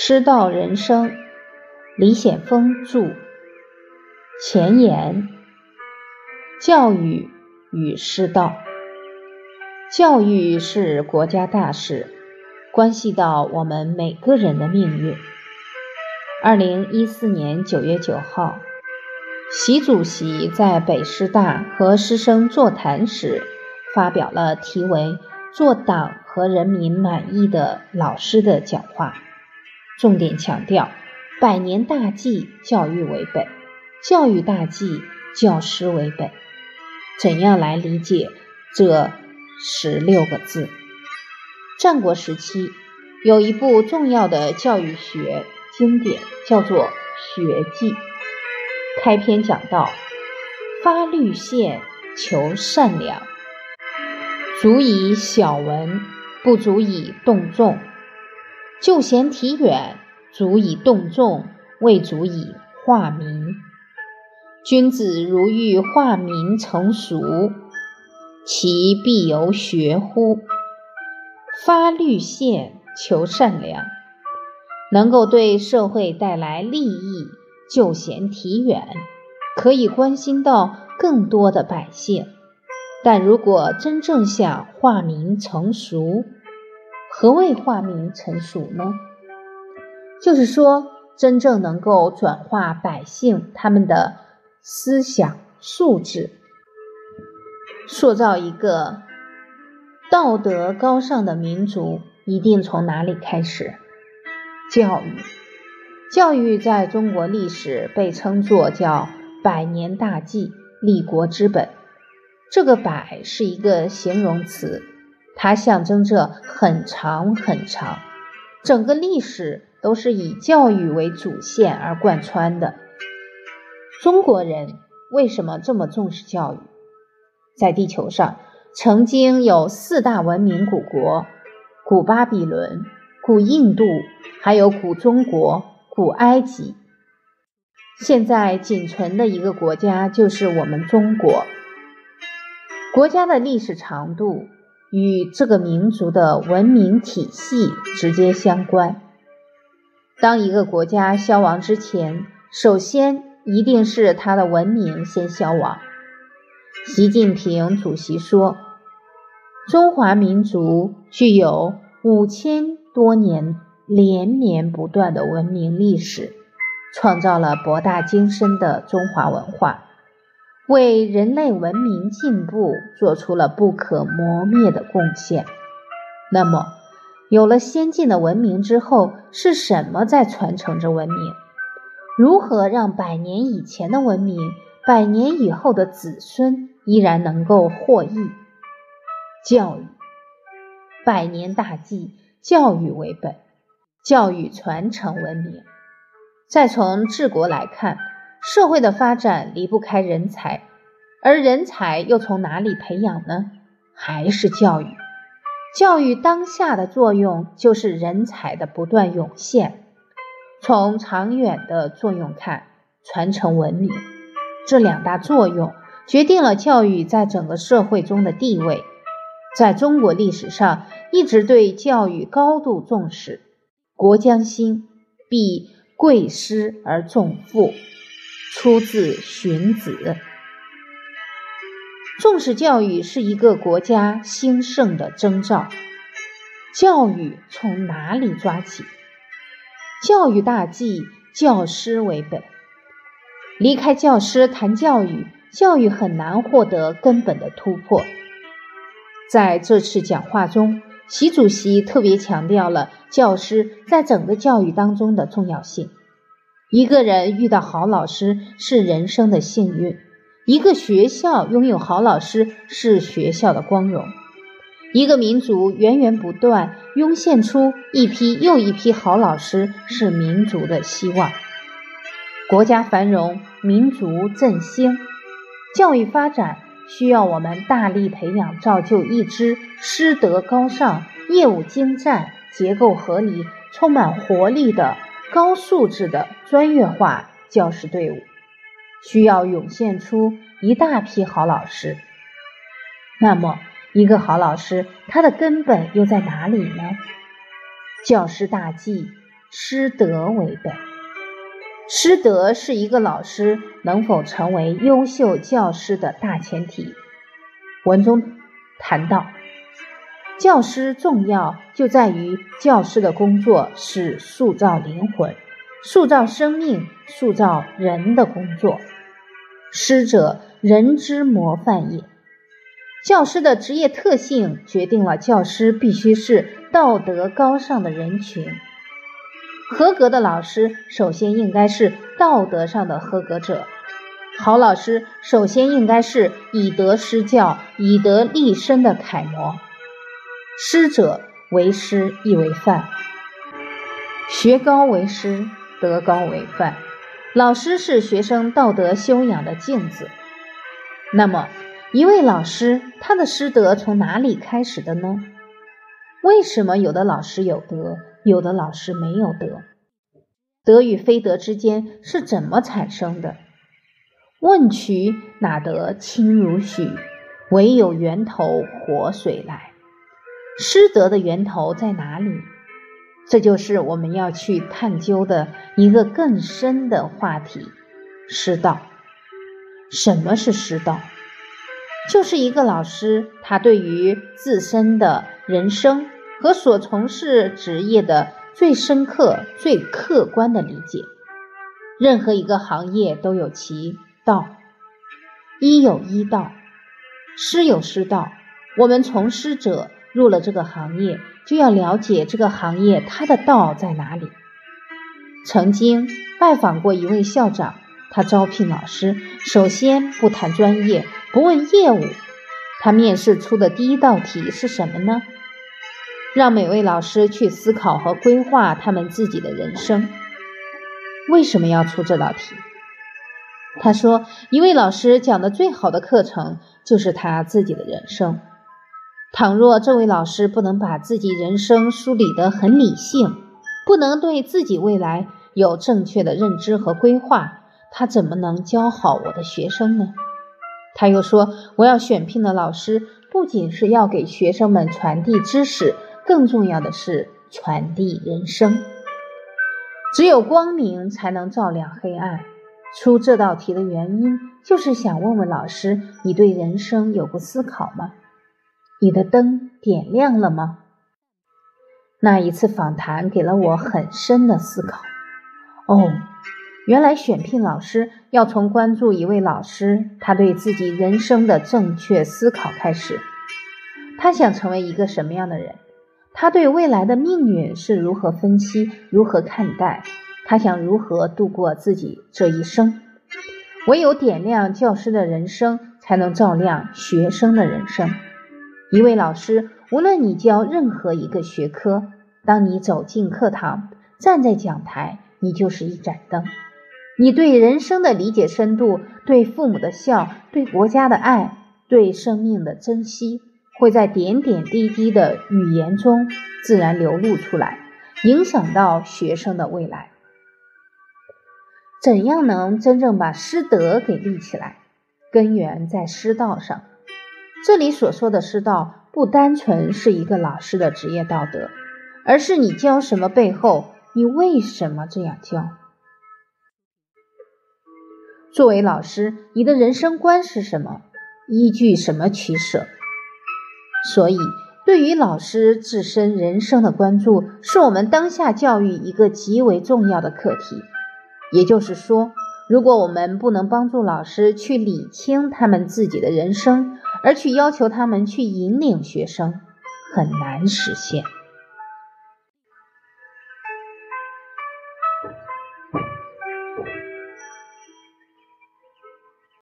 师道人生，李显峰著。前言：教育与师道。教育是国家大事，关系到我们每个人的命运。二零一四年九月九号，习主席在北师大和师生座谈时，发表了题为“做党和人民满意的老师”的讲话。重点强调，百年大计，教育为本；教育大计，教师为本。怎样来理解这十六个字？战国时期有一部重要的教育学经典，叫做《学记》。开篇讲到：“发律宪，求善良，足以小文，不足以动众。”就贤体远，足以动众，未足以化民。君子如欲化民成熟，其必由学乎？发律宪，求善良，能够对社会带来利益，就贤体远，可以关心到更多的百姓。但如果真正想化民成熟，何谓化民成熟呢？就是说，真正能够转化百姓他们的思想素质，塑造一个道德高尚的民族，一定从哪里开始？教育。教育在中国历史被称作叫百年大计，立国之本。这个“百”是一个形容词。它象征着很长很长，整个历史都是以教育为主线而贯穿的。中国人为什么这么重视教育？在地球上曾经有四大文明古国：古巴比伦、古印度，还有古中国、古埃及。现在仅存的一个国家就是我们中国。国家的历史长度。与这个民族的文明体系直接相关。当一个国家消亡之前，首先一定是它的文明先消亡。习近平主席说：“中华民族具有五千多年连绵不断的文明历史，创造了博大精深的中华文化。”为人类文明进步做出了不可磨灭的贡献。那么，有了先进的文明之后，是什么在传承着文明？如何让百年以前的文明，百年以后的子孙依然能够获益？教育，百年大计，教育为本，教育传承文明。再从治国来看。社会的发展离不开人才，而人才又从哪里培养呢？还是教育。教育当下的作用就是人才的不断涌现。从长远的作用看，传承文明这两大作用决定了教育在整个社会中的地位。在中国历史上，一直对教育高度重视。国将兴，必贵师而重父。出自《荀子》，重视教育是一个国家兴盛的征兆。教育从哪里抓起？教育大计，教师为本。离开教师谈教育，教育很难获得根本的突破。在这次讲话中，习主席特别强调了教师在整个教育当中的重要性。一个人遇到好老师是人生的幸运，一个学校拥有好老师是学校的光荣，一个民族源源不断涌现出一批又一批好老师是民族的希望。国家繁荣，民族振兴，教育发展需要我们大力培养、造就一支师德高尚、业务精湛、结构合理、充满活力的。高素质的专业化教师队伍需要涌现出一大批好老师。那么，一个好老师，他的根本又在哪里呢？教师大计，师德为本。师德是一个老师能否成为优秀教师的大前提。文中谈到，教师重要就在于教师的工作是塑造灵魂、塑造生命、塑造人的工作。师者，人之模范也。教师的职业特性决定了教师必须是道德高尚的人群。合格的老师首先应该是道德上的合格者。好老师首先应该是以德施教、以德立身的楷模。师者，为师亦为范。学高为师，德高为范。老师是学生道德修养的镜子。那么，一位老师他的师德从哪里开始的呢？为什么有的老师有德，有的老师没有德？德与非德之间是怎么产生的？问渠哪得清如许？唯有源头活水来。师德的源头在哪里？这就是我们要去探究的一个更深的话题——师道。什么是师道？就是一个老师，他对于自身的人生和所从事职业的最深刻、最客观的理解。任何一个行业都有其道，医有医道，师有师道。我们从师者入了这个行业。就要了解这个行业它的道在哪里。曾经拜访过一位校长，他招聘老师，首先不谈专业，不问业务，他面试出的第一道题是什么呢？让每位老师去思考和规划他们自己的人生。为什么要出这道题？他说，一位老师讲的最好的课程就是他自己的人生。倘若这位老师不能把自己人生梳理得很理性，不能对自己未来有正确的认知和规划，他怎么能教好我的学生呢？他又说：“我要选聘的老师，不仅是要给学生们传递知识，更重要的是传递人生。只有光明才能照亮黑暗。出这道题的原因，就是想问问老师：你对人生有过思考吗？”你的灯点亮了吗？那一次访谈给了我很深的思考。哦，原来选聘老师要从关注一位老师他对自己人生的正确思考开始。他想成为一个什么样的人？他对未来的命运是如何分析、如何看待？他想如何度过自己这一生？唯有点亮教师的人生，才能照亮学生的人生。一位老师，无论你教任何一个学科，当你走进课堂，站在讲台，你就是一盏灯。你对人生的理解深度，对父母的孝，对国家的爱，对生命的珍惜，会在点点滴滴的语言中自然流露出来，影响到学生的未来。怎样能真正把师德给立起来？根源在师道上。这里所说的师道，不单纯是一个老师的职业道德，而是你教什么背后，你为什么这样教？作为老师，你的人生观是什么？依据什么取舍？所以，对于老师自身人生的关注，是我们当下教育一个极为重要的课题。也就是说，如果我们不能帮助老师去理清他们自己的人生，而去要求他们去引领学生，很难实现。